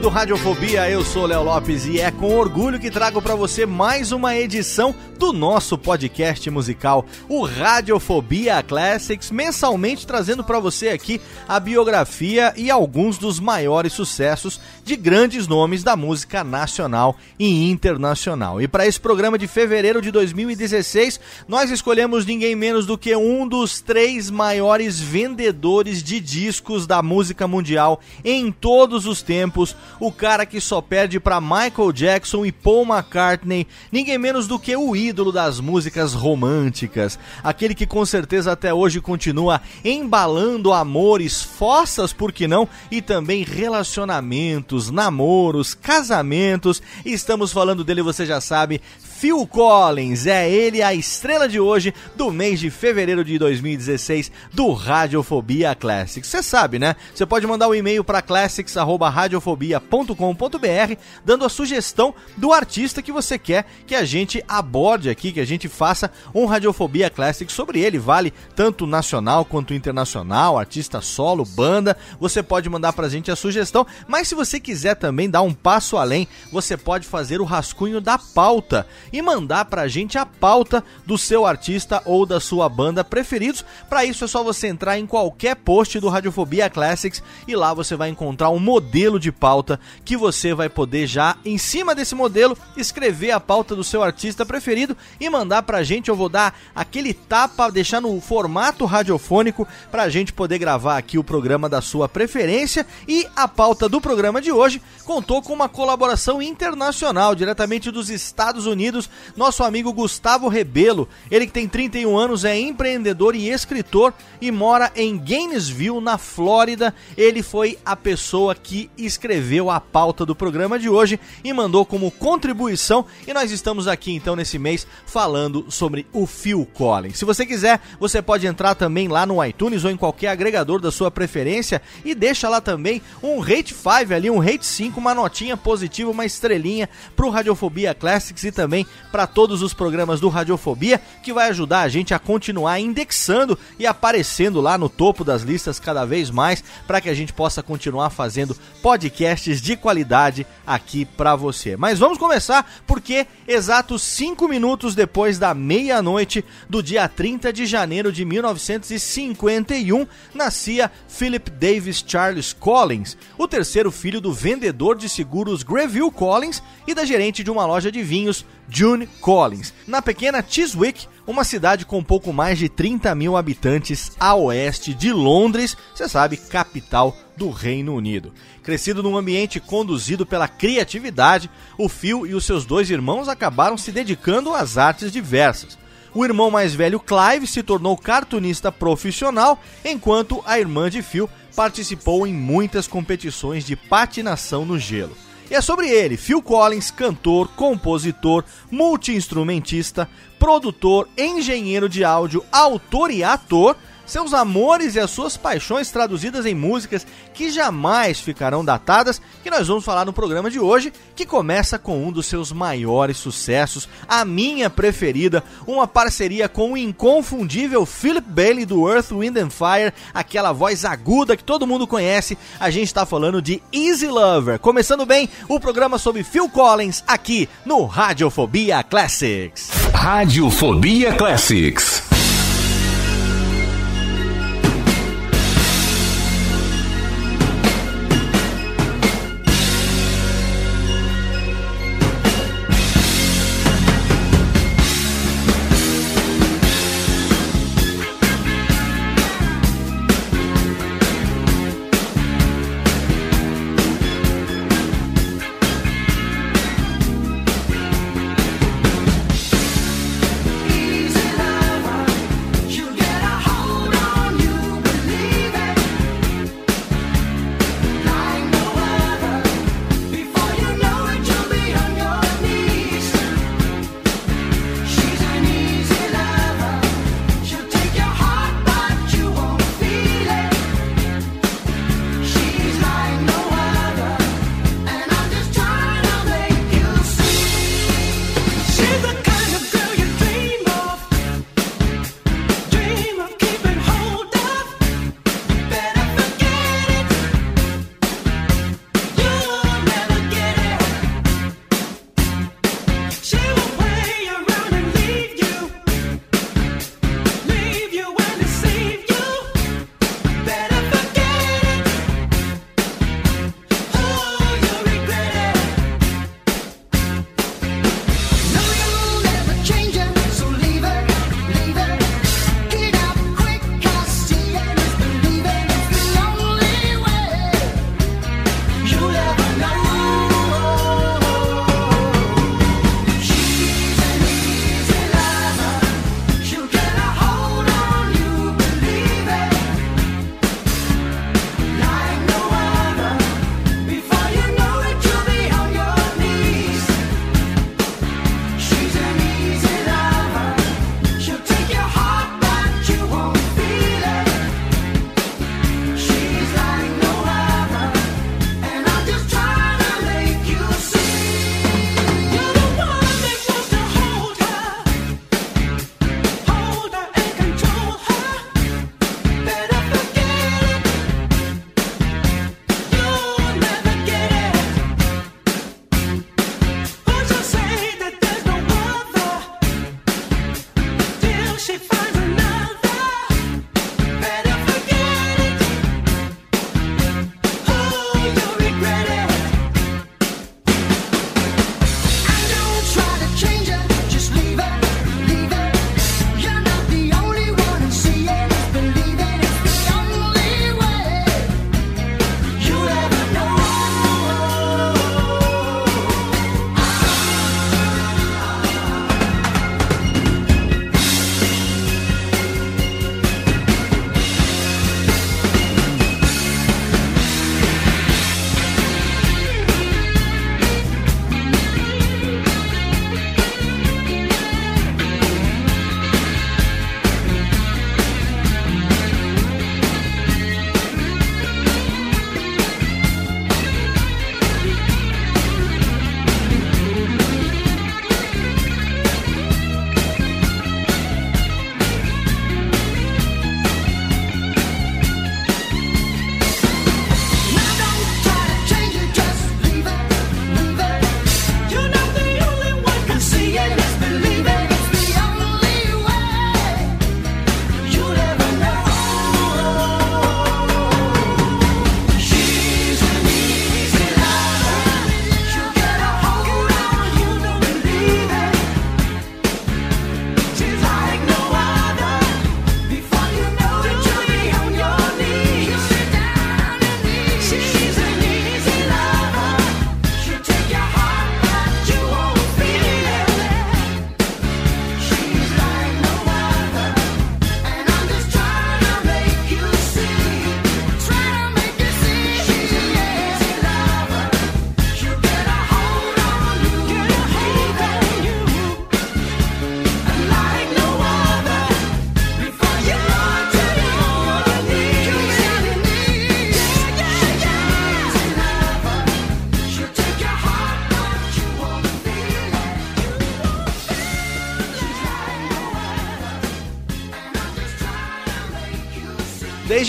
Do Radiofobia, eu sou Léo Lopes e é com orgulho que trago para você mais uma edição do nosso podcast musical, o Radiofobia Classics, mensalmente trazendo para você aqui a biografia e alguns dos maiores sucessos de grandes nomes da música nacional e internacional. E para esse programa de fevereiro de 2016, nós escolhemos ninguém menos do que um dos três maiores vendedores de discos da música mundial em todos os tempos, o cara que só perde para Michael Jackson e Paul McCartney, ninguém menos do que o ídolo das músicas românticas, aquele que com certeza até hoje continua embalando amores, fossas, por que não, e também relacionamentos, namoros, casamentos. Estamos falando dele, você já sabe, Phil Collins. É ele a estrela de hoje do mês de fevereiro de 2016 do Radiofobia Classics. Você sabe, né? Você pode mandar um e-mail para classics@radiofobia.com.br dando a sugestão do artista que você quer que a gente aborde aqui, que a gente faça um Radiofobia Classics sobre ele. Vale tanto nacional quanto internacional, artista solo, banda. Você pode mandar pra gente a sugestão, mas se você quiser também dar um passo além, você pode fazer o rascunho da pauta e mandar pra gente a pauta do seu artista ou da sua banda preferidos. Para isso é só você entrar em qualquer post do Radiofobia Classics e lá você vai encontrar um modelo de pauta que você vai poder já em cima desse modelo escrever a pauta do seu artista preferido e mandar pra gente. Eu vou dar aquele tapa, deixar no formato radiofônico pra gente poder gravar aqui o programa da sua preferência e a pauta do programa de hoje contou com uma colaboração internacional diretamente dos Estados Unidos nosso amigo Gustavo Rebelo. Ele que tem 31 anos, é empreendedor e escritor e mora em Gainesville, na Flórida. Ele foi a pessoa que escreveu a pauta do programa de hoje e mandou como contribuição. E nós estamos aqui então nesse mês falando sobre o Phil Collins. Se você quiser, você pode entrar também lá no iTunes ou em qualquer agregador da sua preferência e deixa lá também um rate 5 ali, um rate 5, uma notinha positiva, uma estrelinha pro Radiofobia Classics e também para todos os programas do Radiofobia, que vai ajudar a gente a continuar indexando e aparecendo lá no topo das listas cada vez mais, para que a gente possa continuar fazendo podcasts de qualidade aqui para você. Mas vamos começar porque exatos 5 minutos depois da meia-noite do dia 30 de janeiro de 1951, nascia Philip Davis Charles Collins, o terceiro filho do vendedor de seguros Greville Collins e da gerente de uma loja de vinhos June Collins, na pequena Chiswick, uma cidade com pouco mais de 30 mil habitantes a oeste de Londres, você sabe, capital do Reino Unido. Crescido num ambiente conduzido pela criatividade, o Phil e os seus dois irmãos acabaram se dedicando às artes diversas. O irmão mais velho, Clive, se tornou cartunista profissional, enquanto a irmã de Phil participou em muitas competições de patinação no gelo. E é sobre ele, Phil Collins, cantor, compositor, multiinstrumentista, produtor, engenheiro de áudio, autor e ator, seus amores e as suas paixões traduzidas em músicas que jamais ficarão datadas, que nós vamos falar no programa de hoje, que começa com um dos seus maiores sucessos, a minha preferida, uma parceria com o inconfundível Philip Bailey do Earth, Wind and Fire, aquela voz aguda que todo mundo conhece. A gente está falando de Easy Lover. Começando bem o programa sobre Phil Collins aqui no Radiofobia Classics. Radiofobia Classics.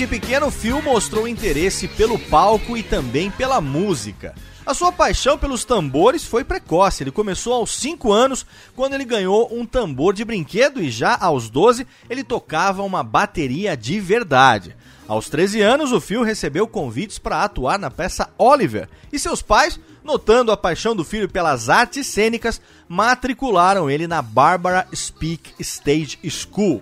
Desde pequeno, Phil mostrou interesse pelo palco e também pela música. A sua paixão pelos tambores foi precoce. Ele começou aos 5 anos, quando ele ganhou um tambor de brinquedo, e já aos 12 ele tocava uma bateria de verdade. Aos 13 anos, o Phil recebeu convites para atuar na peça Oliver, e seus pais, notando a paixão do filho pelas artes cênicas, matricularam ele na Barbara Speak Stage School.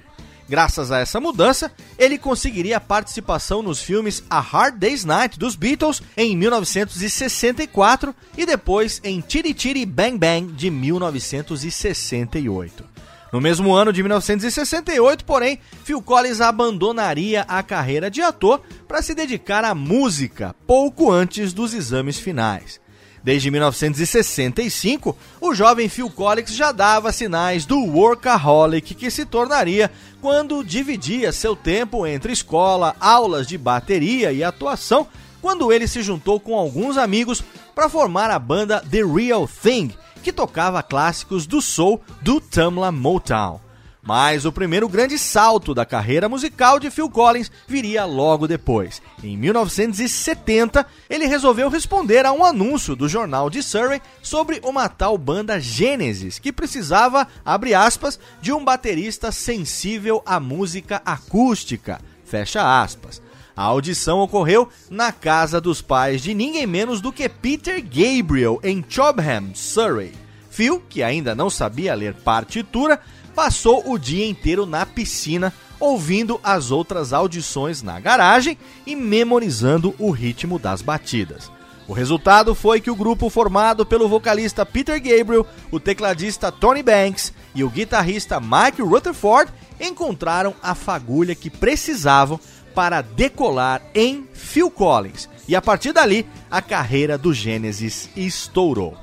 Graças a essa mudança, ele conseguiria participação nos filmes A Hard Day's Night dos Beatles em 1964 e depois em Chitty Chitty Bang Bang de 1968. No mesmo ano de 1968, porém, Phil Collins abandonaria a carreira de ator para se dedicar à música pouco antes dos exames finais. Desde 1965, o jovem Phil Collins já dava sinais do workaholic que se tornaria quando dividia seu tempo entre escola, aulas de bateria e atuação, quando ele se juntou com alguns amigos para formar a banda The Real Thing, que tocava clássicos do soul do Tamla Motown. Mas o primeiro grande salto da carreira musical de Phil Collins viria logo depois. Em 1970, ele resolveu responder a um anúncio do jornal de Surrey sobre uma tal banda Genesis, que precisava, abre aspas, de um baterista sensível à música acústica, fecha aspas. A audição ocorreu na casa dos pais de ninguém menos do que Peter Gabriel, em Chobham, Surrey. Phil, que ainda não sabia ler partitura, passou o dia inteiro na piscina, ouvindo as outras audições na garagem e memorizando o ritmo das batidas. O resultado foi que o grupo formado pelo vocalista Peter Gabriel, o tecladista Tony Banks e o guitarrista Mike Rutherford encontraram a fagulha que precisavam para decolar em Phil Collins. E a partir dali, a carreira do Genesis estourou.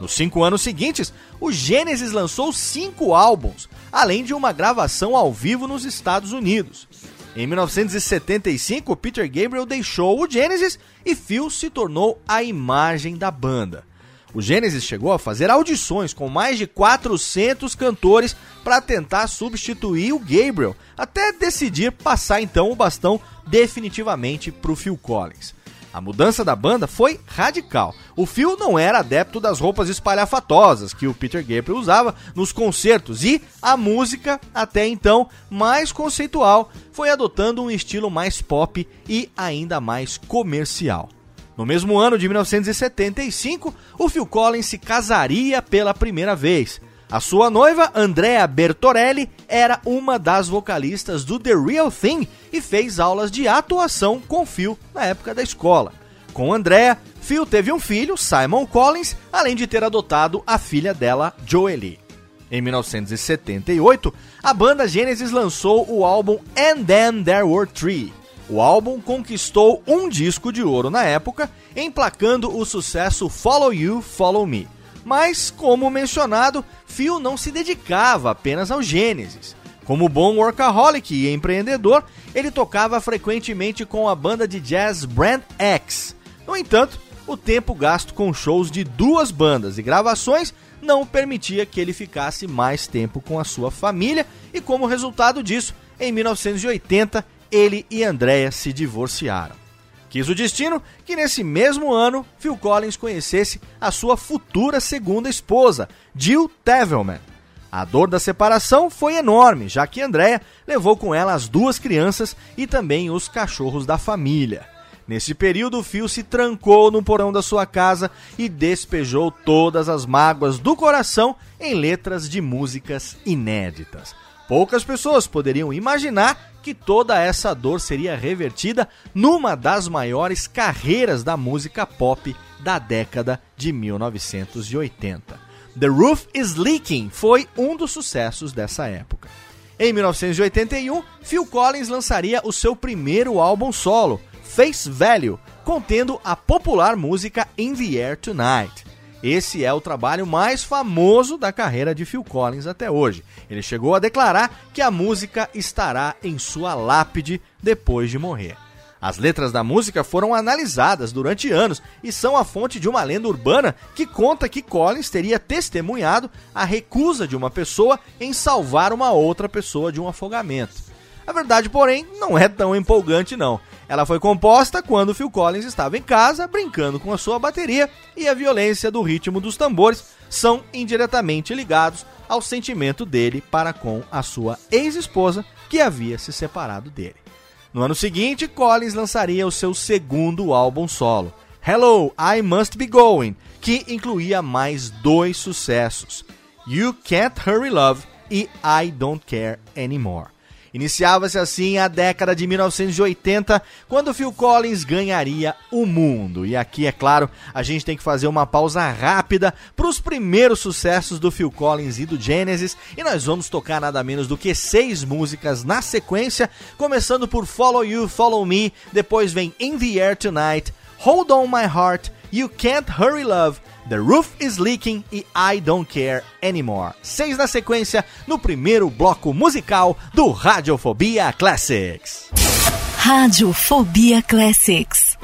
Nos cinco anos seguintes, o Genesis lançou cinco álbuns, além de uma gravação ao vivo nos Estados Unidos. Em 1975, Peter Gabriel deixou o Genesis e Phil se tornou a imagem da banda. O Genesis chegou a fazer audições com mais de 400 cantores para tentar substituir o Gabriel, até decidir passar então o bastão definitivamente para o Phil Collins. A mudança da banda foi radical. O Phil não era adepto das roupas espalhafatosas que o Peter Gabriel usava nos concertos e a música, até então mais conceitual, foi adotando um estilo mais pop e ainda mais comercial. No mesmo ano de 1975, o Phil Collins se casaria pela primeira vez. A sua noiva, Andrea Bertorelli, era uma das vocalistas do The Real Thing e fez aulas de atuação com Phil na época da escola. Com Andrea, Phil teve um filho, Simon Collins, além de ter adotado a filha dela, Joely. Em 1978, a banda Genesis lançou o álbum And Then There Were Three. O álbum conquistou um disco de ouro na época, emplacando o sucesso Follow You, Follow Me. Mas, como mencionado, Phil não se dedicava apenas ao Gênesis. Como bom workaholic e empreendedor, ele tocava frequentemente com a banda de jazz Brand X. No entanto, o tempo gasto com shows de duas bandas e gravações não permitia que ele ficasse mais tempo com a sua família e como resultado disso, em 1980, ele e Andrea se divorciaram. Quis o destino que nesse mesmo ano Phil Collins conhecesse a sua futura segunda esposa, Jill Tavelman. A dor da separação foi enorme, já que Andrea levou com ela as duas crianças e também os cachorros da família. Nesse período, Phil se trancou no porão da sua casa e despejou todas as mágoas do coração em letras de músicas inéditas. Poucas pessoas poderiam imaginar que toda essa dor seria revertida numa das maiores carreiras da música pop da década de 1980. The Roof is Leaking foi um dos sucessos dessa época. Em 1981, Phil Collins lançaria o seu primeiro álbum solo, Face Value, contendo a popular música In the Air Tonight. Esse é o trabalho mais famoso da carreira de Phil Collins até hoje. Ele chegou a declarar que a música estará em sua lápide depois de morrer. As letras da música foram analisadas durante anos e são a fonte de uma lenda urbana que conta que Collins teria testemunhado a recusa de uma pessoa em salvar uma outra pessoa de um afogamento. A verdade, porém, não é tão empolgante não. Ela foi composta quando Phil Collins estava em casa brincando com a sua bateria e a violência do ritmo dos tambores são indiretamente ligados ao sentimento dele para com a sua ex-esposa que havia se separado dele. No ano seguinte, Collins lançaria o seu segundo álbum solo, Hello, I Must Be Going, que incluía mais dois sucessos, You Can't Hurry Love e I Don't Care Anymore. Iniciava-se assim a década de 1980, quando Phil Collins ganharia o mundo. E aqui, é claro, a gente tem que fazer uma pausa rápida para os primeiros sucessos do Phil Collins e do Genesis, e nós vamos tocar nada menos do que seis músicas na sequência, começando por Follow You, Follow Me, depois vem In the Air Tonight, Hold On My Heart, You Can't Hurry Love, The Roof is Leaking e I Don't Care Anymore. Seis na sequência no primeiro bloco musical do Radiofobia Classics. Radiofobia Classics.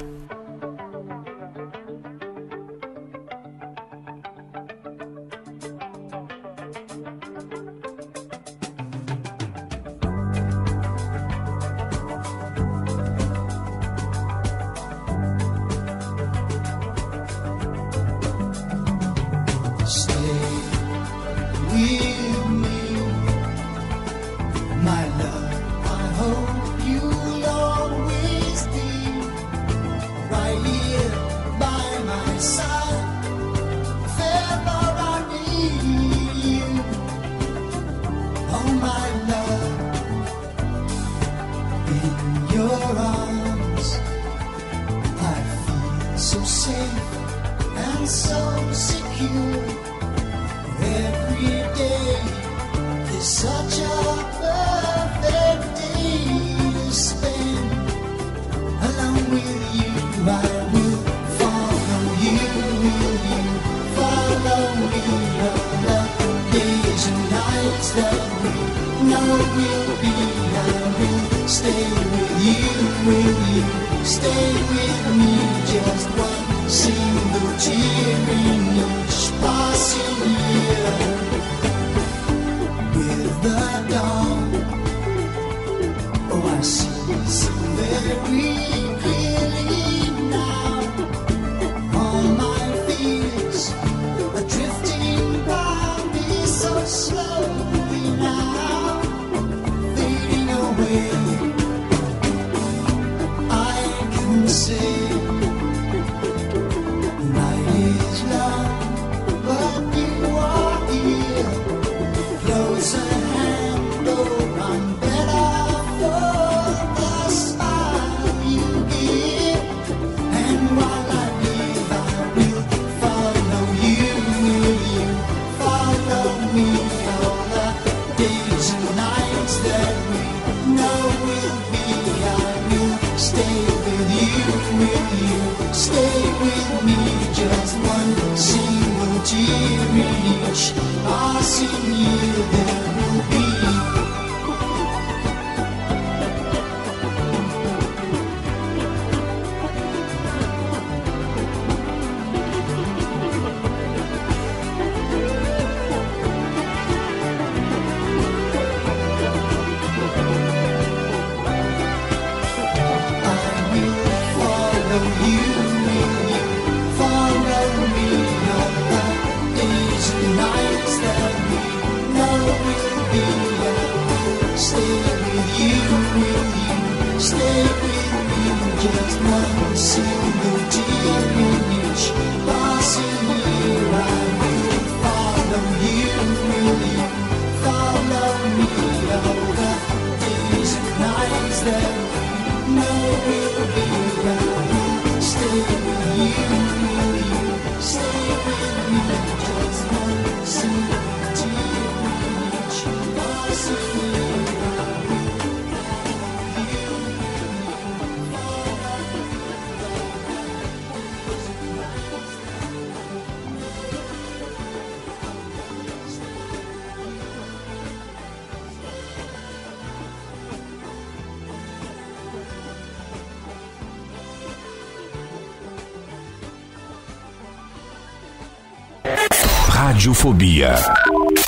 Radiofobia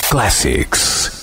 Classics.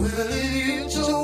Will it enjoy?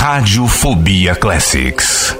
Radiofobia Classics.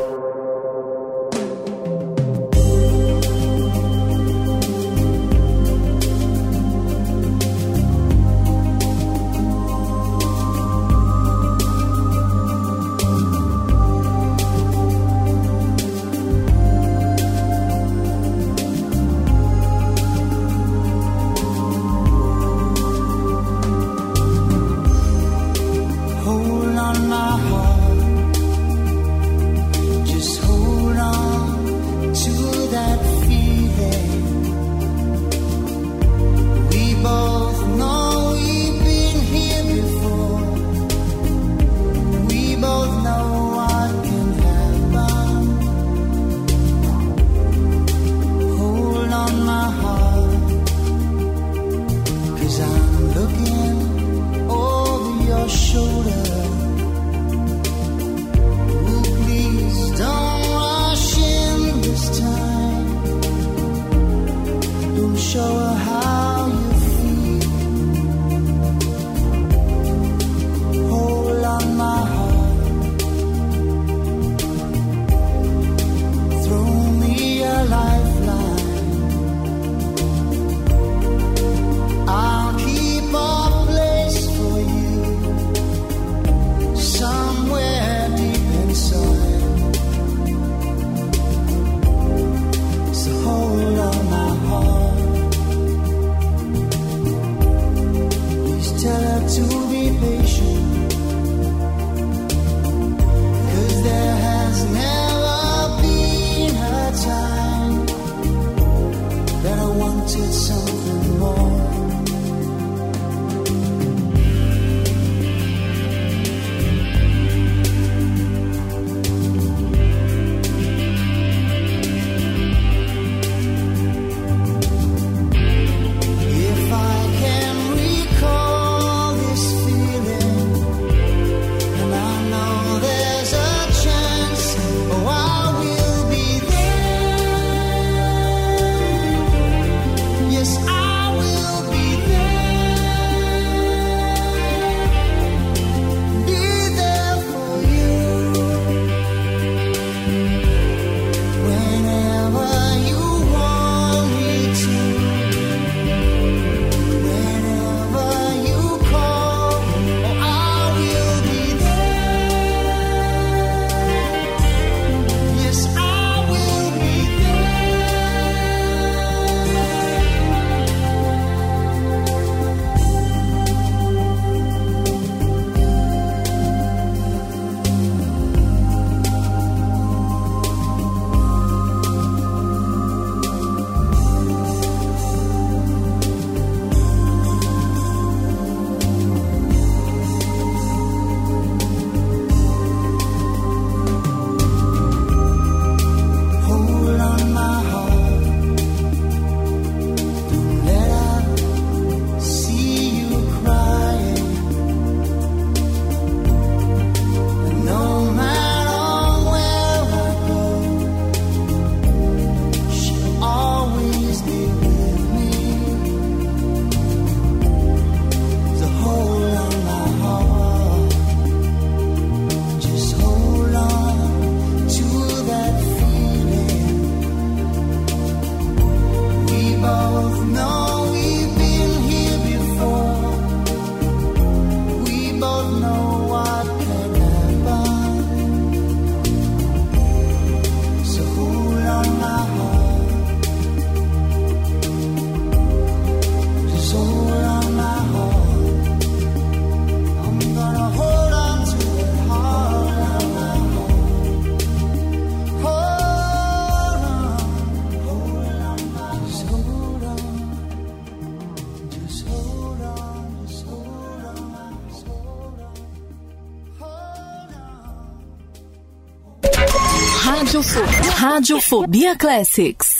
Radiofobia Classics.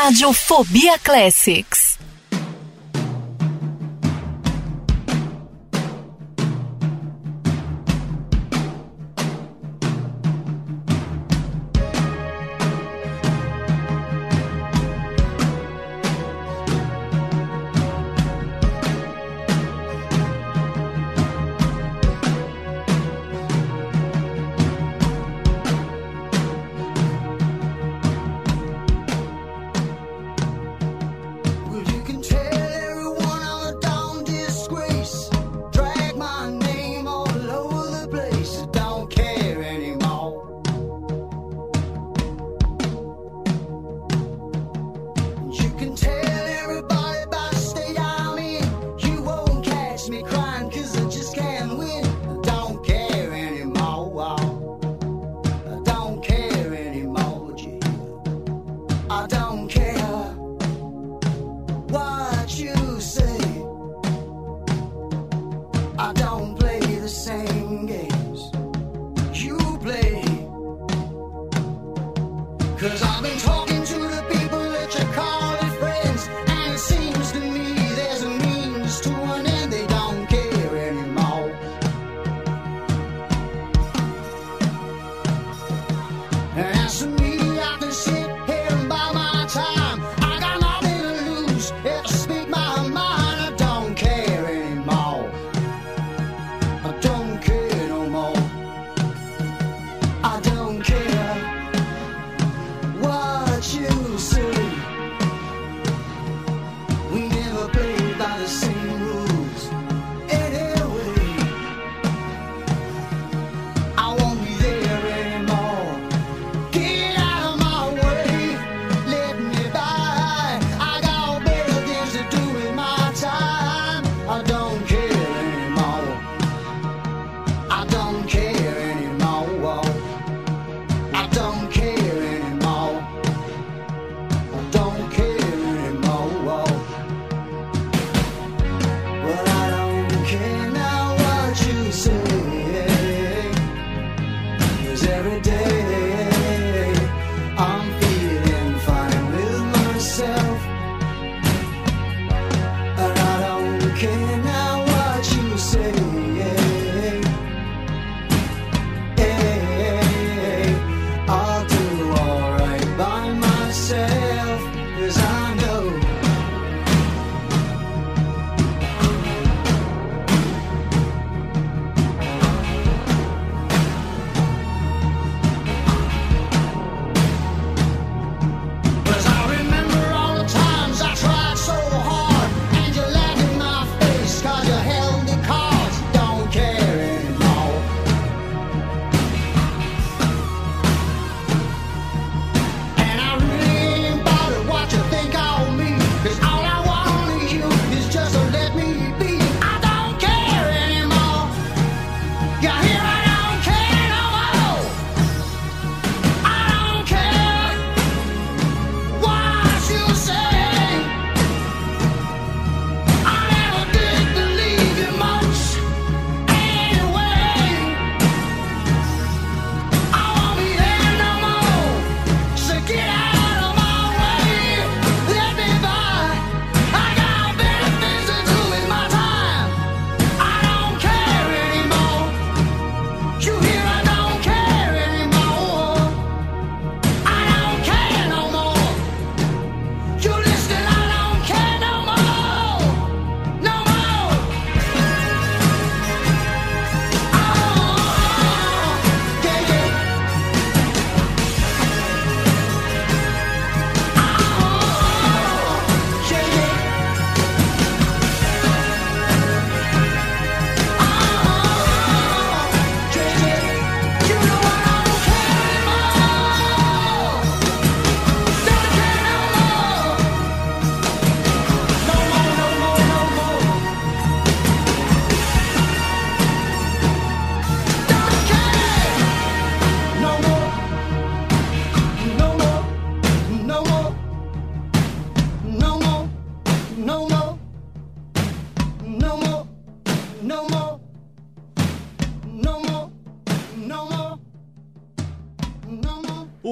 Rádio Fobia Classics.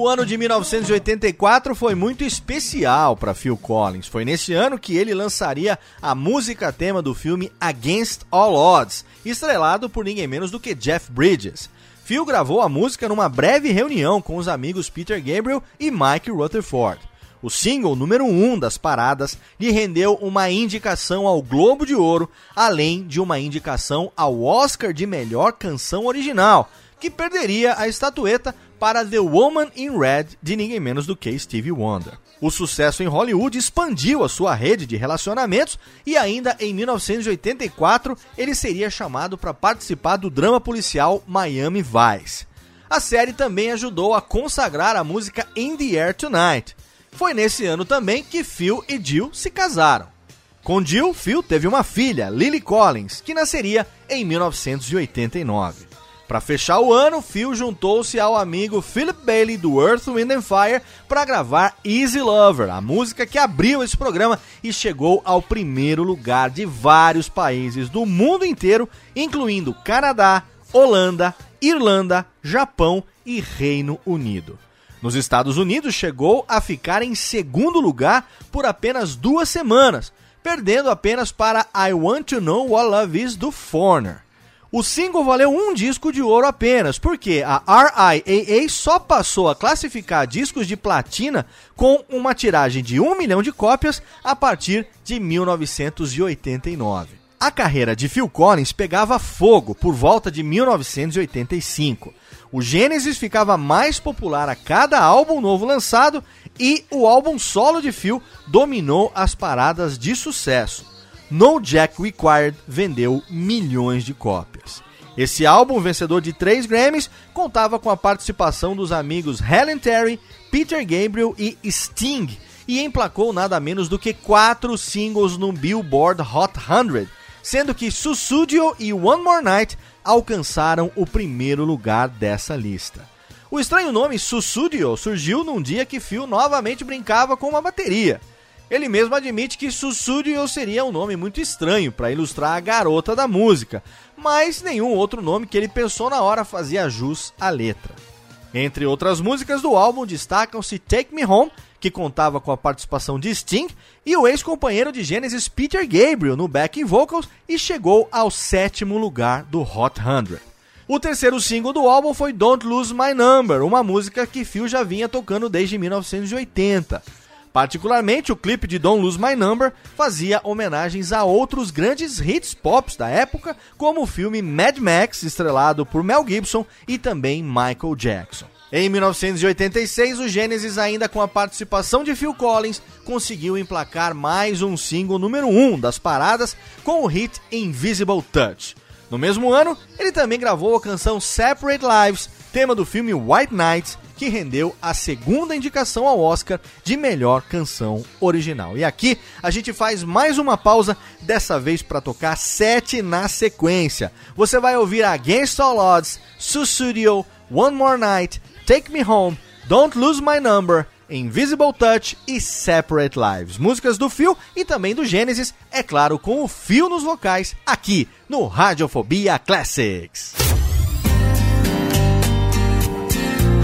O ano de 1984 foi muito especial para Phil Collins. Foi nesse ano que ele lançaria a música tema do filme Against All Odds, estrelado por ninguém menos do que Jeff Bridges. Phil gravou a música numa breve reunião com os amigos Peter Gabriel e Mike Rutherford. O single número 1 um das paradas lhe rendeu uma indicação ao Globo de Ouro, além de uma indicação ao Oscar de melhor canção original, que perderia a estatueta para The Woman in Red de ninguém menos do que Stevie Wonder. O sucesso em Hollywood expandiu a sua rede de relacionamentos e ainda em 1984 ele seria chamado para participar do drama policial Miami Vice. A série também ajudou a consagrar a música In the Air Tonight. Foi nesse ano também que Phil e Jill se casaram. Com Jill, Phil teve uma filha, Lily Collins, que nasceria em 1989. Para fechar o ano, Phil juntou-se ao amigo Philip Bailey do Earth, Wind and Fire para gravar Easy Lover, a música que abriu esse programa e chegou ao primeiro lugar de vários países do mundo inteiro, incluindo Canadá, Holanda, Irlanda, Japão e Reino Unido. Nos Estados Unidos chegou a ficar em segundo lugar por apenas duas semanas, perdendo apenas para I Want to Know What Love Is do Foreigner. O single valeu um disco de ouro apenas, porque a RIAA só passou a classificar discos de platina com uma tiragem de um milhão de cópias a partir de 1989. A carreira de Phil Collins pegava fogo por volta de 1985. O Genesis ficava mais popular a cada álbum novo lançado e o álbum solo de Phil dominou as paradas de sucesso. No Jack Required vendeu milhões de cópias. Esse álbum, vencedor de três Grammys, contava com a participação dos amigos Helen Terry, Peter Gabriel e Sting, e emplacou nada menos do que quatro singles no Billboard Hot 100, sendo que Susudio e One More Night alcançaram o primeiro lugar dessa lista. O estranho nome Susudio surgiu num dia que Phil novamente brincava com uma bateria. Ele mesmo admite que Susudio seria um nome muito estranho para ilustrar a garota da música, mas nenhum outro nome que ele pensou na hora fazia jus à letra. Entre outras músicas do álbum destacam-se Take Me Home, que contava com a participação de Sting, e o ex-companheiro de Genesis Peter Gabriel no backing vocals e chegou ao sétimo lugar do Hot 100. O terceiro single do álbum foi Don't Lose My Number, uma música que Phil já vinha tocando desde 1980. Particularmente, o clipe de Don't Lose My Number fazia homenagens a outros grandes hits pop da época, como o filme Mad Max, estrelado por Mel Gibson e também Michael Jackson. Em 1986, o Genesis, ainda com a participação de Phil Collins, conseguiu emplacar mais um single número 1 um das paradas com o hit Invisible Touch. No mesmo ano, ele também gravou a canção Separate Lives, tema do filme White Nights, que rendeu a segunda indicação ao Oscar de melhor canção original. E aqui a gente faz mais uma pausa, dessa vez para tocar sete na sequência. Você vai ouvir Against All Odds, Susudio, One More Night, Take Me Home, Don't Lose My Number, Invisible Touch e Separate Lives. Músicas do Phil e também do Genesis, é claro, com o Phil nos vocais, aqui no Radiofobia Classics.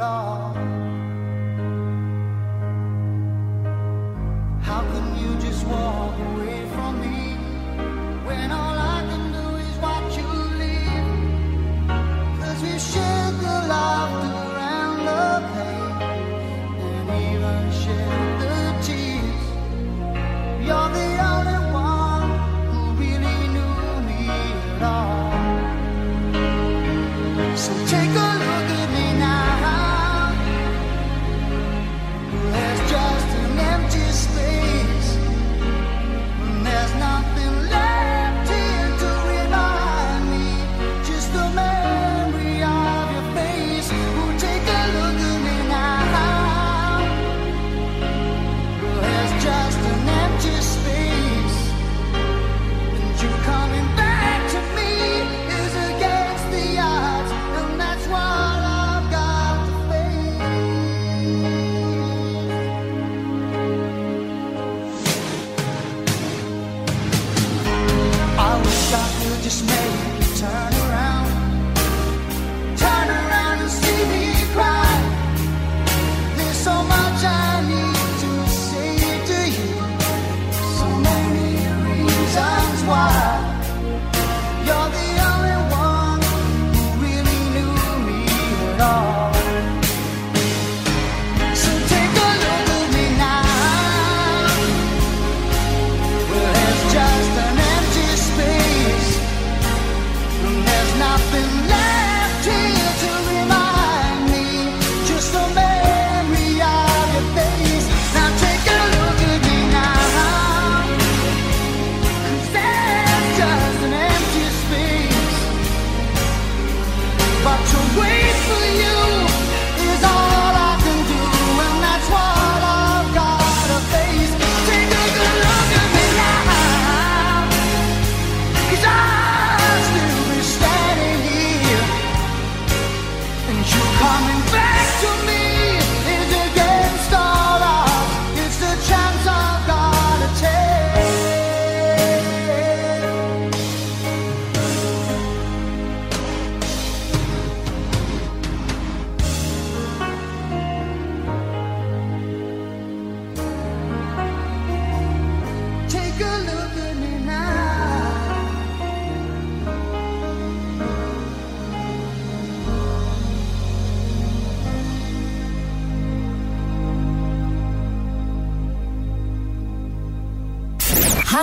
How can you just walk away from me when all I can do is watch you leave? Cause we shared the laughter and the pain, and even shared the tears. You're the only one who really knew me at all. So take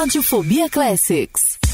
Radiofobia Classics.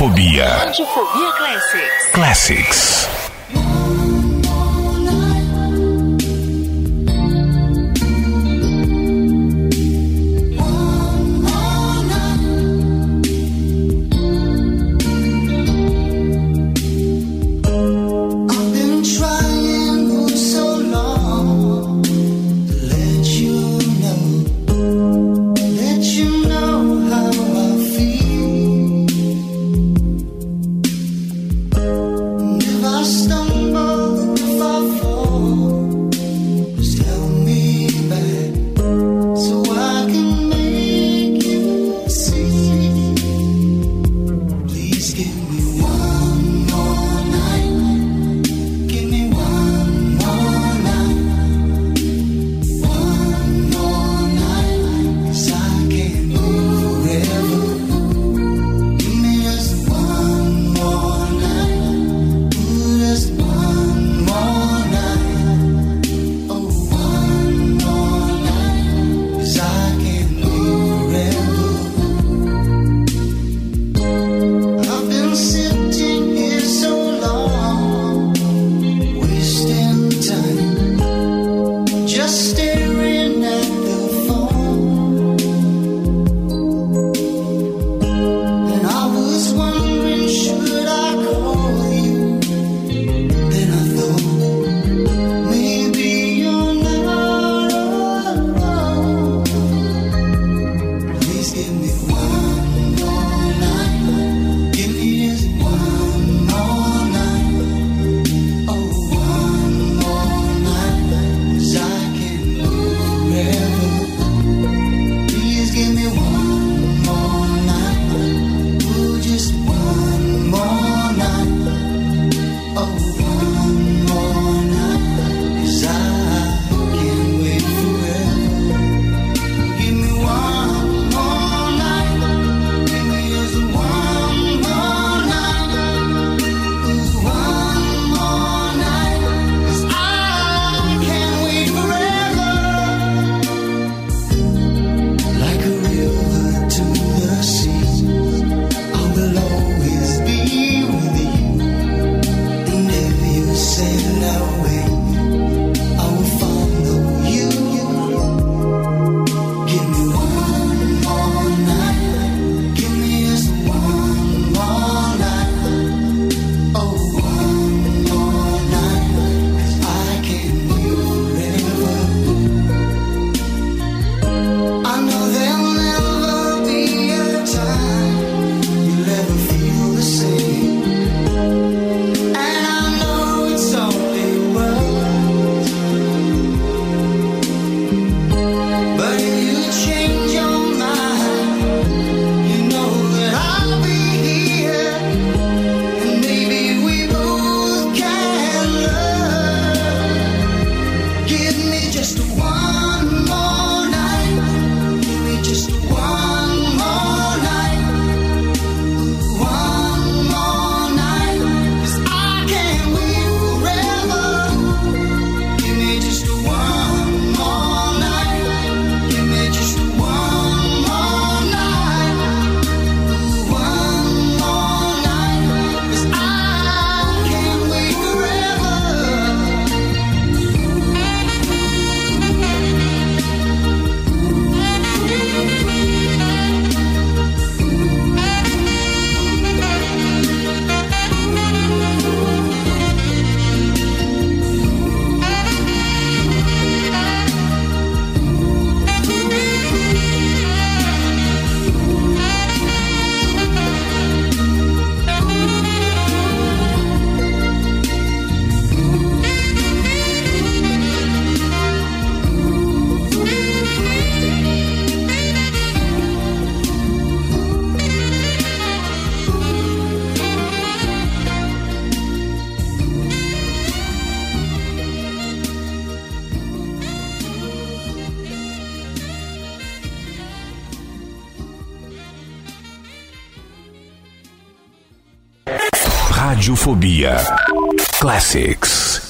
Radiofobia Radiofobia Classics. Classics. skin. Radiofobia Classics.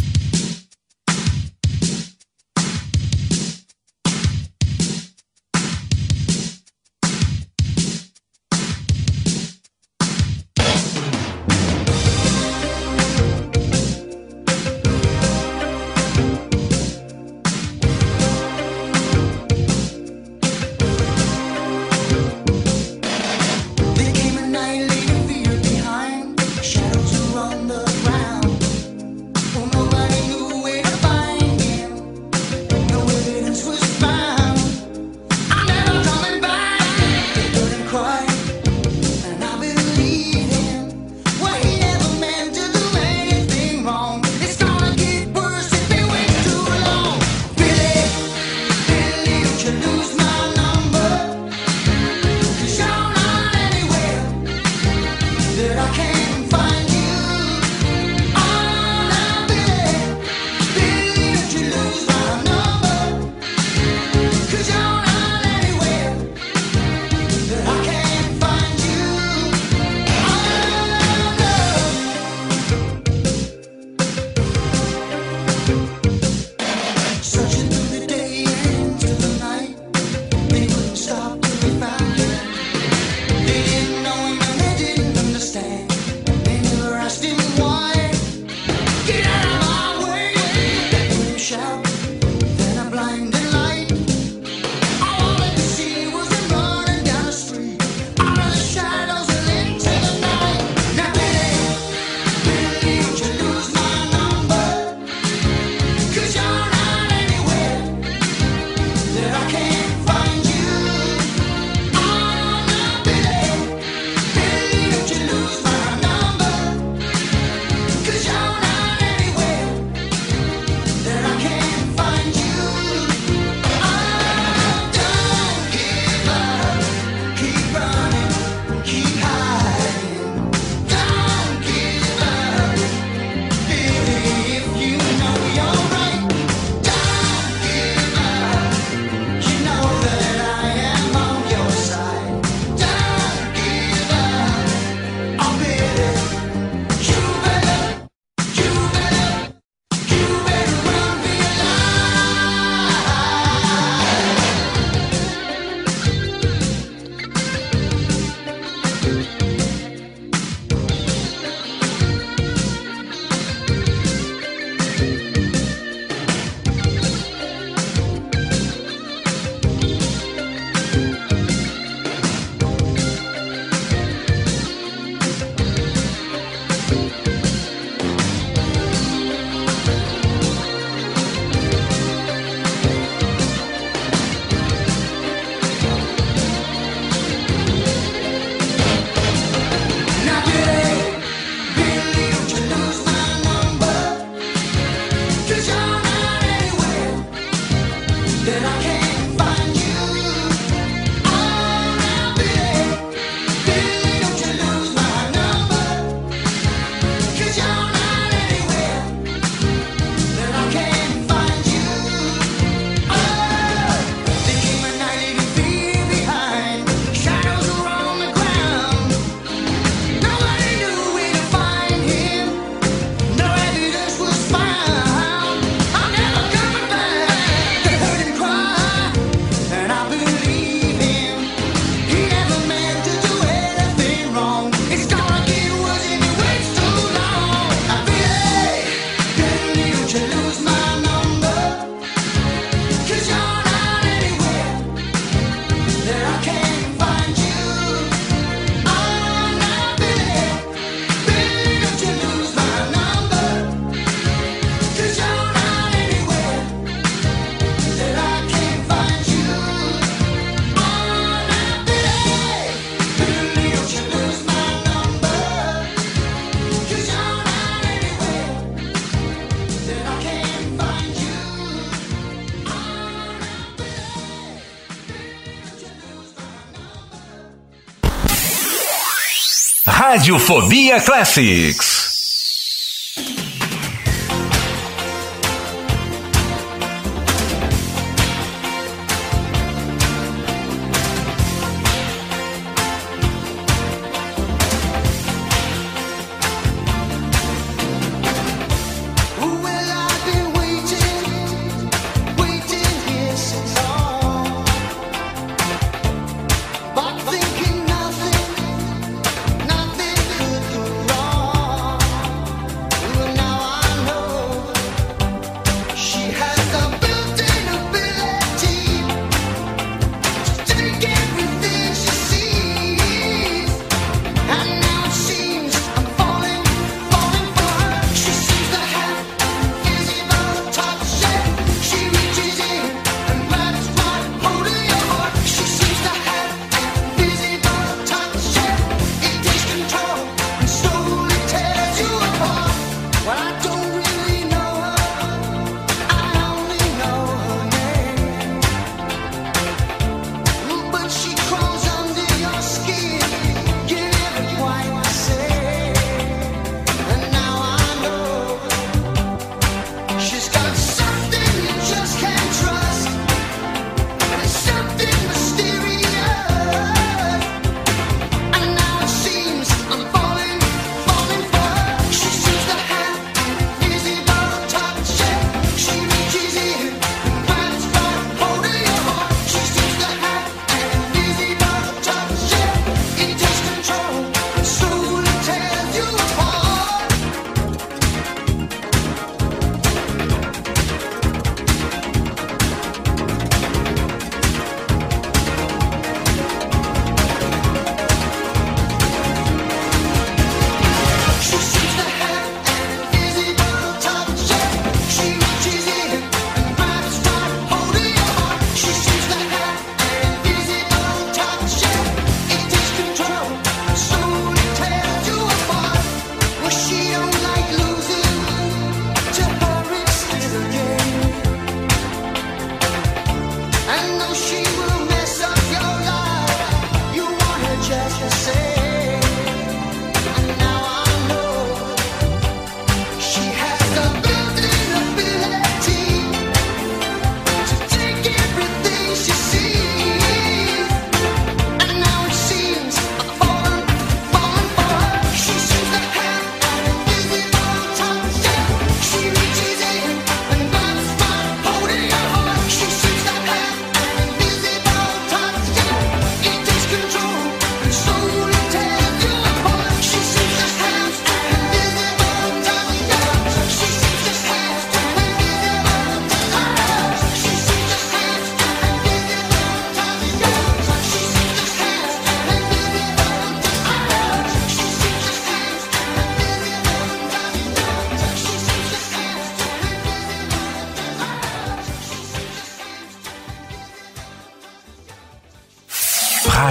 Radiofobia Classics.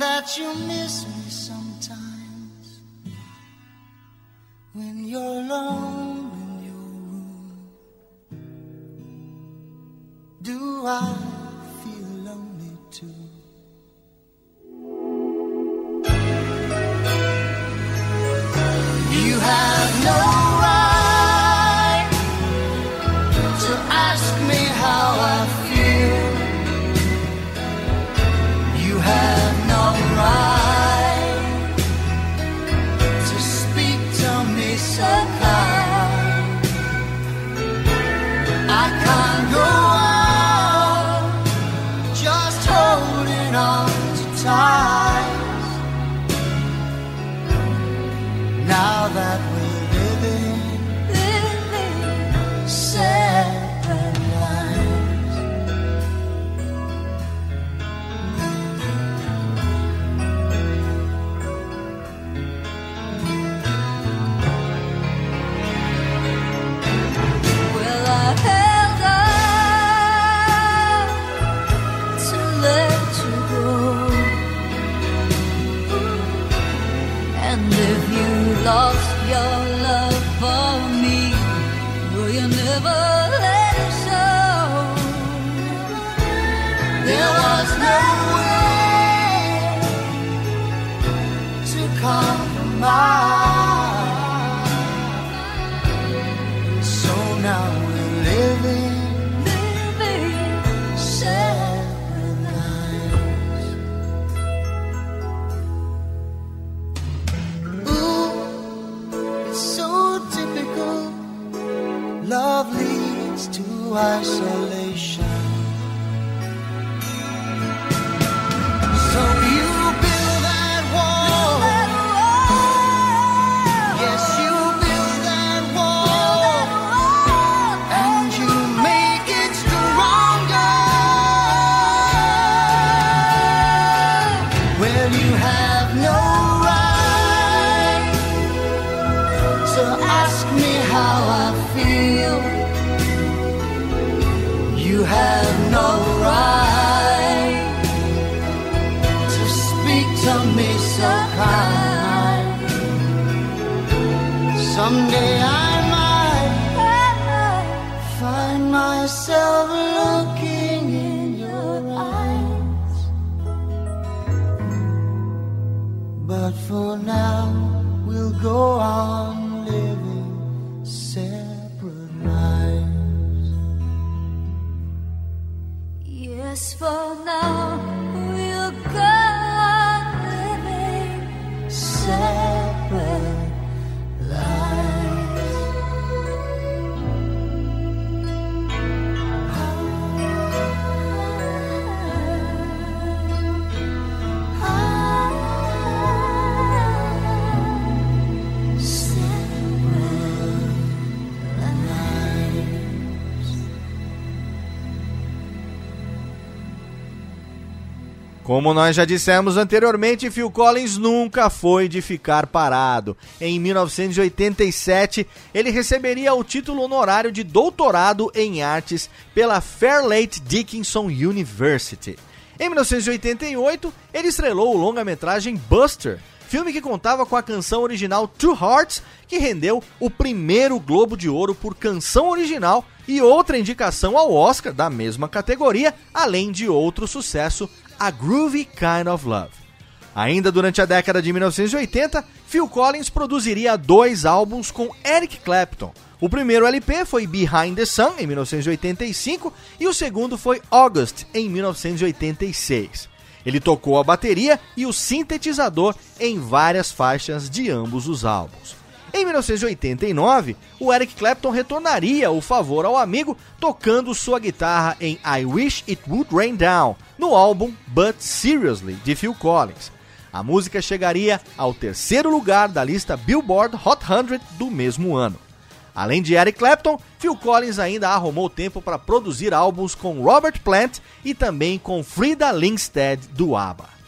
That you miss me Someday Como nós já dissemos anteriormente, Phil Collins nunca foi de ficar parado. Em 1987, ele receberia o título honorário de doutorado em artes pela Fairleigh Dickinson University. Em 1988, ele estrelou o longa-metragem Buster, filme que contava com a canção original Two Hearts, que rendeu o primeiro Globo de Ouro por canção original e outra indicação ao Oscar da mesma categoria, além de outro sucesso, A Groovy Kind of Love. Ainda durante a década de 1980, Phil Collins produziria dois álbuns com Eric Clapton. O primeiro LP foi Behind the Sun, em 1985, e o segundo foi August, em 1986. Ele tocou a bateria e o sintetizador em várias faixas de ambos os álbuns. Em Em 1989, o Eric Clapton retornaria o favor ao amigo tocando sua guitarra em I Wish It Would Rain Down, no álbum But Seriously, de Phil Collins. A música chegaria ao terceiro lugar da lista Billboard Hot 100 do mesmo ano. Além de Eric Clapton, Phil Collins ainda arrumou tempo para produzir álbuns com Robert Plant e também com Frida Lindstedt do ABBA.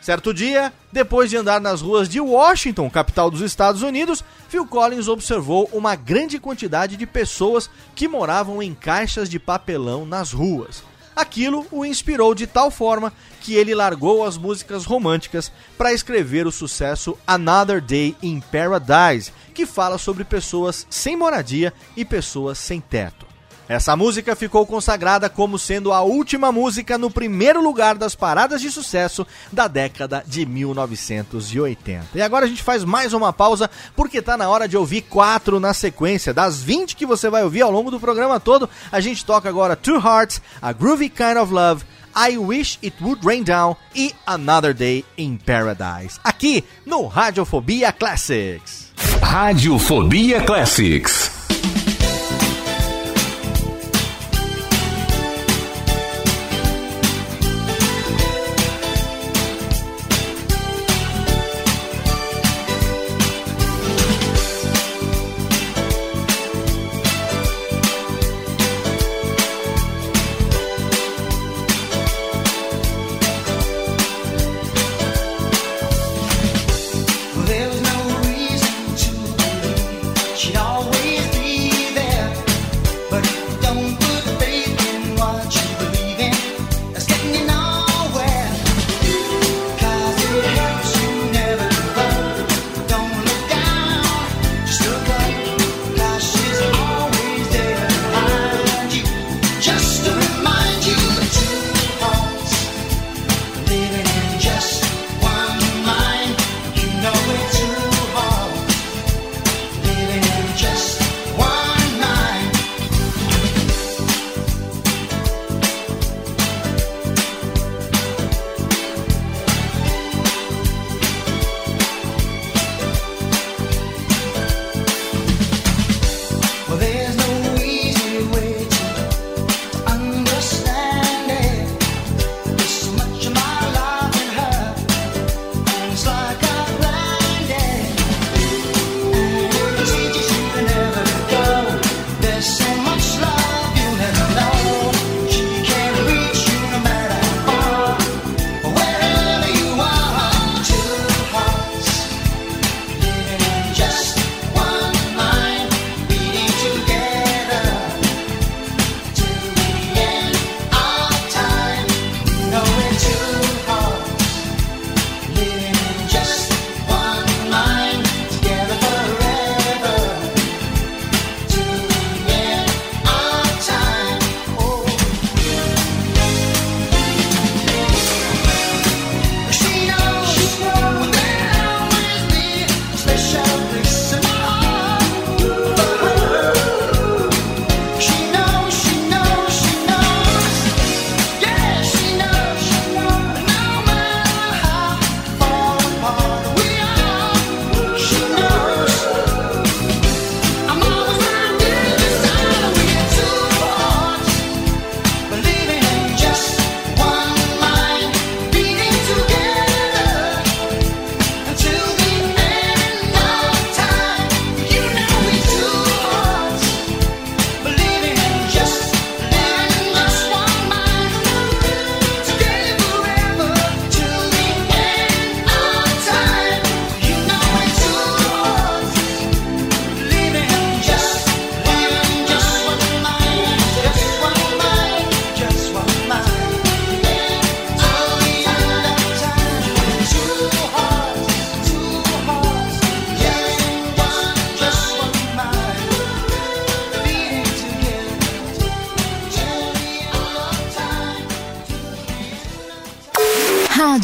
Certo dia, depois de andar nas ruas de Washington, capital dos Estados Unidos, Phil Collins observou uma grande quantidade de pessoas que moravam em caixas de papelão nas ruas. Aquilo o inspirou de tal forma que ele largou as músicas românticas para escrever o sucesso Another Day in Paradise, que fala sobre pessoas sem moradia e pessoas sem teto. Essa música ficou consagrada como sendo a última música no primeiro lugar das paradas de sucesso da década de 1980. E agora a gente faz mais uma pausa porque tá na hora de ouvir quatro na sequência. Das 20 que você vai ouvir ao longo do programa todo, a gente toca agora Two Hearts, A Groovy Kind of Love, I Wish It Would Rain Down e Another Day in Paradise. Aqui no Radiofobia Classics. Radiofobia Classics.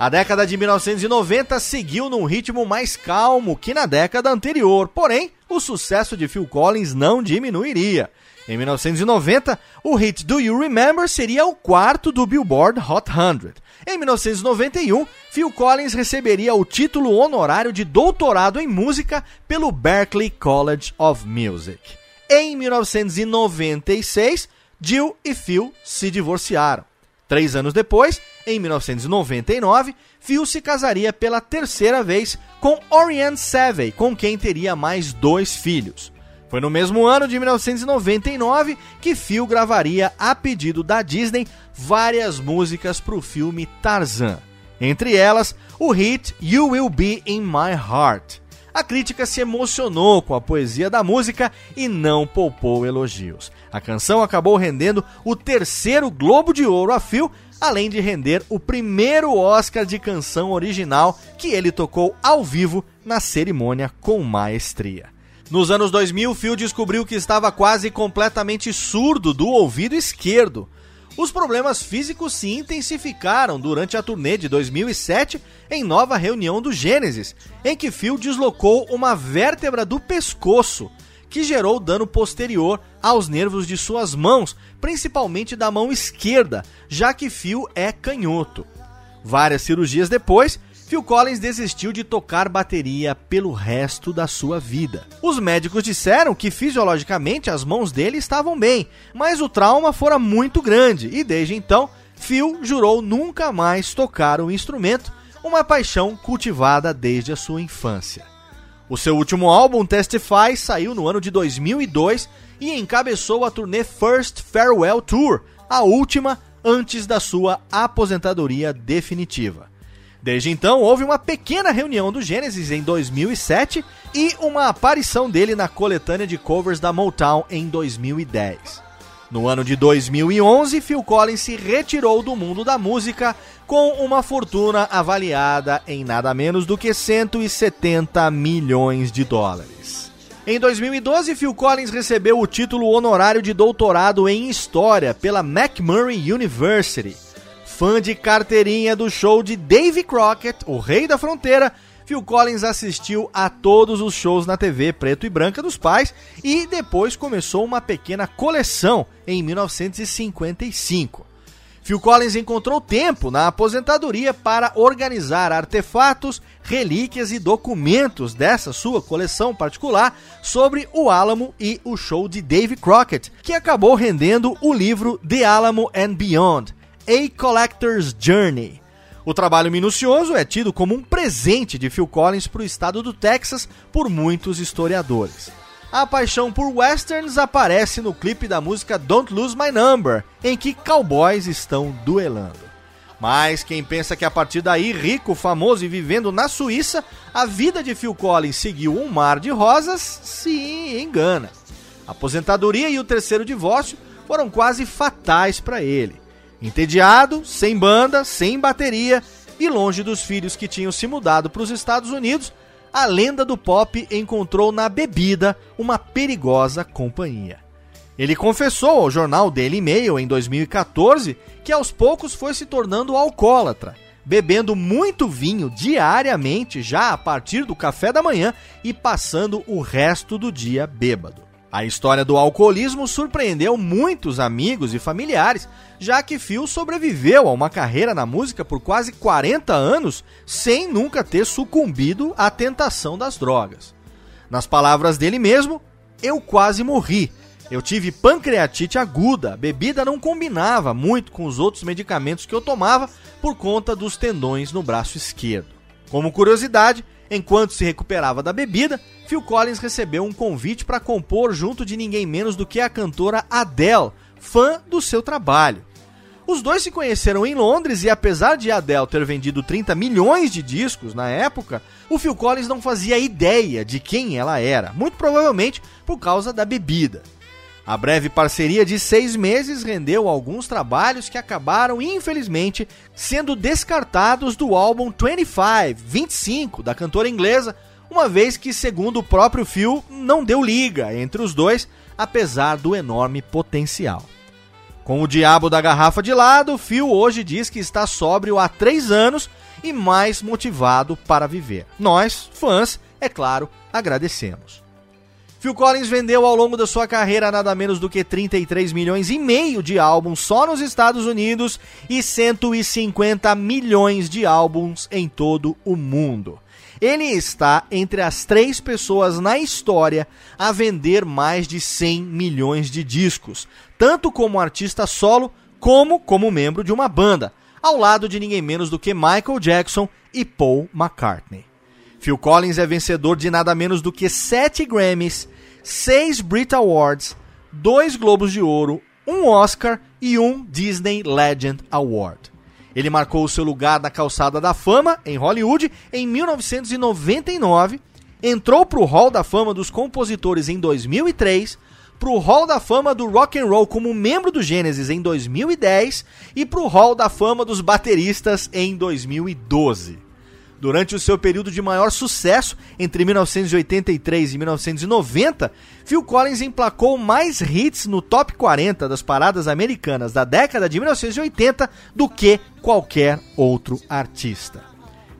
A década de 1990 seguiu num ritmo mais calmo que na década anterior, porém, o sucesso de Phil Collins não diminuiria. Em 1990, o hit Do You Remember seria o quarto do Billboard Hot 100. Em 1991, Phil Collins receberia o título honorário de doutorado em música pelo Berklee College of Music. Em 1996, Jill e Phil se divorciaram. Três anos depois, em 1999, Phil se casaria pela terceira vez com Oriane Savey, com quem teria mais dois filhos. Foi no mesmo ano de 1999 que Phil gravaria, a pedido da Disney, várias músicas para o filme Tarzan. Entre elas, o hit You Will Be in My Heart. A crítica se emocionou com a poesia da música e não poupou elogios. A canção acabou rendendo o terceiro Globo de Ouro a Phil, além de render o primeiro Oscar de canção original que ele tocou ao vivo na cerimônia com maestria. Nos anos 2000, Phil descobriu que estava quase completamente surdo do ouvido esquerdo. Os problemas físicos se intensificaram durante a turnê de 2007 em nova reunião do Gênesis, em que Phil deslocou uma vértebra do pescoço, que gerou dano posterior aos nervos de suas mãos, principalmente da mão esquerda, já que Phil é canhoto. Várias cirurgias depois, Phil Collins desistiu de tocar bateria pelo resto da sua vida. Os médicos disseram que fisiologicamente as mãos dele estavam bem, mas o trauma fora muito grande e desde então Phil jurou nunca mais tocar o instrumento, uma paixão cultivada desde a sua infância. O seu último álbum, Testify, saiu no ano de 2002 e encabeçou a turnê First Farewell Tour, a última antes da sua aposentadoria definitiva. Desde então, houve uma pequena reunião do Genesis em 2007 e uma aparição dele na coletânea de covers da Motown em 2010. No ano de 2011, Phil Collins se retirou do mundo da música com uma fortuna avaliada em nada menos do que 170 milhões de dólares. Em 2012, Phil Collins recebeu o título honorário de doutorado em História pela McMurray University Fã de carteirinha do show de Dave Crockett, o Rei da Fronteira, Phil Collins assistiu a todos os shows na TV preto e branca dos pais e depois começou uma pequena coleção em 1955. Phil Collins encontrou tempo na aposentadoria para organizar artefatos, relíquias e documentos dessa sua coleção particular sobre o Alamo e o show de Dave Crockett, que acabou rendendo o livro The Alamo and Beyond a Collector's Journey. O trabalho minucioso é tido como um presente de Phil Collins para o estado do Texas por muitos historiadores. A paixão por westerns aparece no clipe da música Don't Lose My Number, em que cowboys estão duelando. Mas quem pensa que a partir daí, rico, famoso e vivendo na Suíça, a vida de Phil Collins seguiu um mar de rosas, se engana. A aposentadoria e o terceiro divórcio foram quase fatais para ele. Entediado, sem banda, sem bateria e longe dos filhos que tinham se mudado para os Estados Unidos, a lenda do pop encontrou na bebida uma perigosa companhia. Ele confessou ao jornal Daily Mail em 2014 que aos poucos foi se tornando alcoólatra, bebendo muito vinho diariamente já a partir do café da manhã e passando o resto do dia bêbado. A história do alcoolismo surpreendeu muitos amigos e familiares, já que Phil sobreviveu a uma carreira na música por quase 40 anos sem nunca ter sucumbido à tentação das drogas. Nas palavras dele mesmo, eu quase morri. Eu tive pancreatite aguda, a bebida não combinava muito com os outros medicamentos que eu tomava por conta dos tendões no braço esquerdo. Como curiosidade, Enquanto se recuperava da bebida, Phil Collins recebeu um convite para compor junto de ninguém menos do que a cantora Adele, fã do seu trabalho. Os dois se conheceram em Londres e apesar de Adele ter vendido 30 milhões de discos na época, o Phil Collins não fazia ideia de quem ela era, muito provavelmente por causa da bebida. A breve parceria de seis meses rendeu alguns trabalhos que acabaram, infelizmente, sendo descartados do álbum 25, 25 da cantora inglesa, uma vez que, segundo o próprio Phil, não deu liga entre os dois, apesar do enorme potencial. Com o diabo da garrafa de lado, Phil hoje diz que está sóbrio há três anos e mais motivado para viver. Nós, fãs, é claro, agradecemos. Phil Collins vendeu ao longo da sua carreira nada menos do que 33 milhões e meio de álbuns só nos Estados Unidos e 150 milhões de álbuns em todo o mundo. Ele está entre as três pessoas na história a vender mais de 100 milhões de discos, tanto como artista solo como como membro de uma banda, ao lado de ninguém menos do que Michael Jackson e Paul McCartney. Phil Collins é vencedor de nada menos do que 7 Grammys, 6 Brit Awards, 2 Globos de Ouro, um Oscar e um Disney Legend Award. Ele marcou o seu lugar na calçada da fama em Hollywood em 1999, entrou para o Hall da Fama dos Compositores em 2003, para o Hall da Fama do Rock and Roll como membro do Genesis em 2010 e para o Hall da Fama dos Bateristas em 2012. Durante o seu período de maior sucesso, entre 1983 e 1990, Phil Collins emplacou mais hits no top 40 das paradas americanas da década de 1980 do que qualquer outro artista.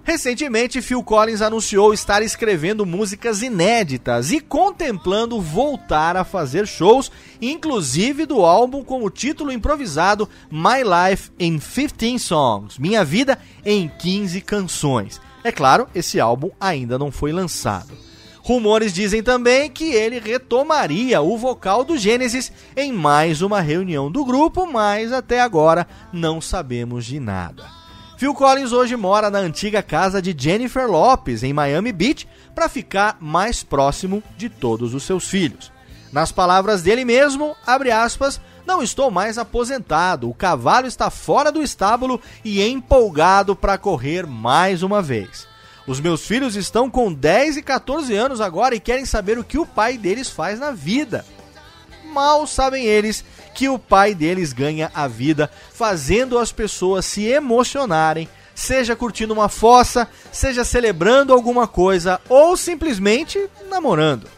Recentemente, Phil Collins anunciou estar escrevendo músicas inéditas e contemplando voltar a fazer shows, inclusive do álbum com o título improvisado My Life in 15 Songs Minha Vida em 15 Canções. É claro, esse álbum ainda não foi lançado. Rumores dizem também que ele retomaria o vocal do Gênesis em mais uma reunião do grupo, mas até agora não sabemos de nada. Phil Collins hoje mora na antiga casa de Jennifer Lopes, em Miami Beach, para ficar mais próximo de todos os seus filhos. Nas palavras dele mesmo, abre aspas, não estou mais aposentado, o cavalo está fora do estábulo e empolgado para correr mais uma vez. Os meus filhos estão com 10 e 14 anos agora e querem saber o que o pai deles faz na vida. Mal sabem eles que o pai deles ganha a vida fazendo as pessoas se emocionarem, seja curtindo uma fossa, seja celebrando alguma coisa ou simplesmente namorando.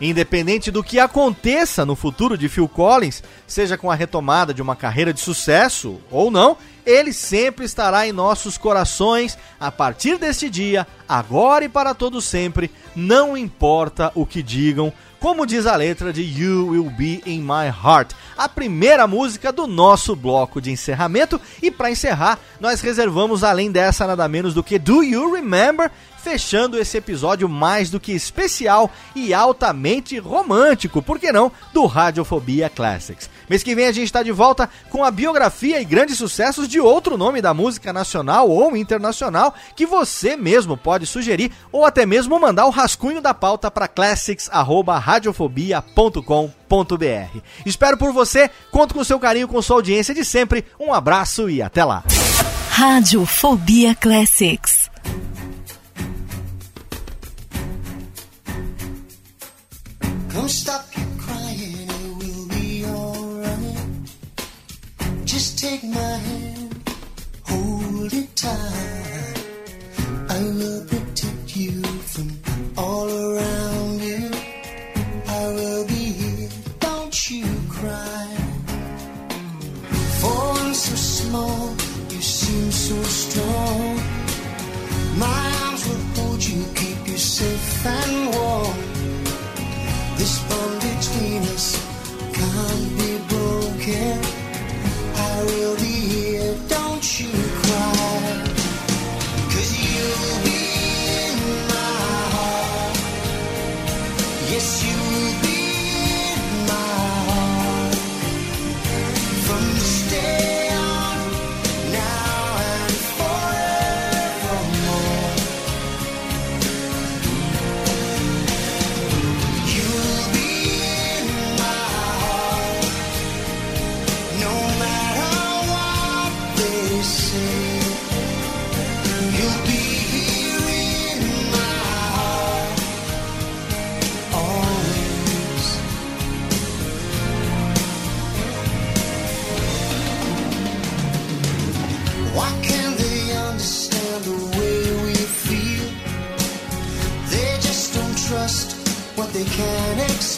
Independente do que aconteça no futuro de Phil Collins, seja com a retomada de uma carreira de sucesso ou não, ele sempre estará em nossos corações a partir deste dia, agora e para todo sempre, não importa o que digam, como diz a letra de You Will Be in My Heart, a primeira música do nosso bloco de encerramento. E para encerrar, nós reservamos além dessa nada menos do que Do You Remember, fechando esse episódio mais do que especial e altamente romântico, por que não, do Radiofobia Classics. Mês que vem a gente está de volta com a biografia e grandes sucessos de outro nome da música nacional ou internacional que você mesmo pode sugerir ou até mesmo mandar o rascunho da pauta para classics@radiofobia.com.br. Espero por você, conto com seu carinho, com sua audiência de sempre. Um abraço e até lá. Radiofobia Classics. Come stop your crying, it will be alright. Just take my hand, hold it tight. I will protect you from all around you. I will be here, don't you cry. For so small, you seem so strong. My arms will hold you, keep you safe and warm. care. What they can't explain.